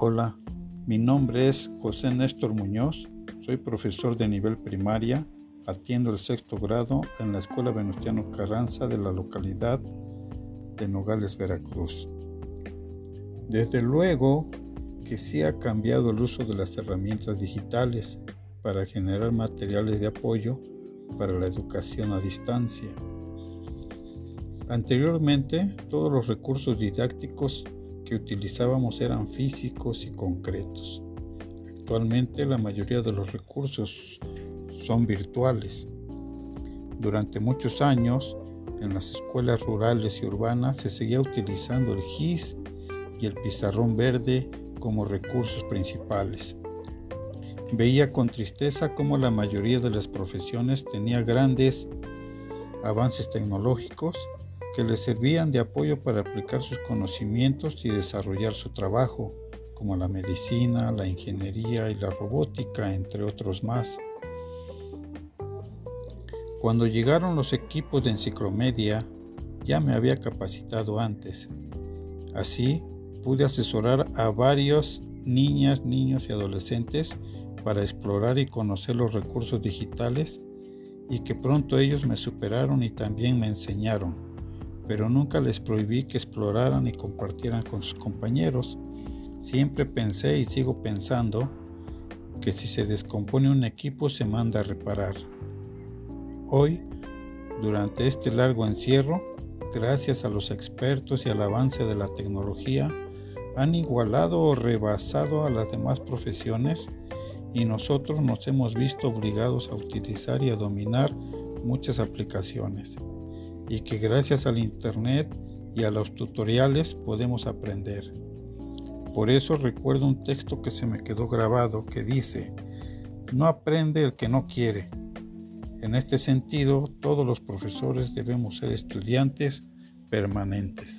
Hola, mi nombre es José Néstor Muñoz, soy profesor de nivel primaria, atiendo el sexto grado en la Escuela Venustiano Carranza de la localidad de Nogales, Veracruz. Desde luego que sí ha cambiado el uso de las herramientas digitales para generar materiales de apoyo para la educación a distancia. Anteriormente, todos los recursos didácticos que utilizábamos eran físicos y concretos. Actualmente la mayoría de los recursos son virtuales. Durante muchos años, en las escuelas rurales y urbanas se seguía utilizando el GIS y el pizarrón verde como recursos principales. Veía con tristeza cómo la mayoría de las profesiones tenía grandes avances tecnológicos que les servían de apoyo para aplicar sus conocimientos y desarrollar su trabajo, como la medicina, la ingeniería y la robótica, entre otros más. Cuando llegaron los equipos de enciclomedia, ya me había capacitado antes. Así pude asesorar a varios niñas, niños y adolescentes para explorar y conocer los recursos digitales y que pronto ellos me superaron y también me enseñaron pero nunca les prohibí que exploraran y compartieran con sus compañeros. Siempre pensé y sigo pensando que si se descompone un equipo se manda a reparar. Hoy, durante este largo encierro, gracias a los expertos y al avance de la tecnología, han igualado o rebasado a las demás profesiones y nosotros nos hemos visto obligados a utilizar y a dominar muchas aplicaciones y que gracias al Internet y a los tutoriales podemos aprender. Por eso recuerdo un texto que se me quedó grabado que dice, no aprende el que no quiere. En este sentido, todos los profesores debemos ser estudiantes permanentes.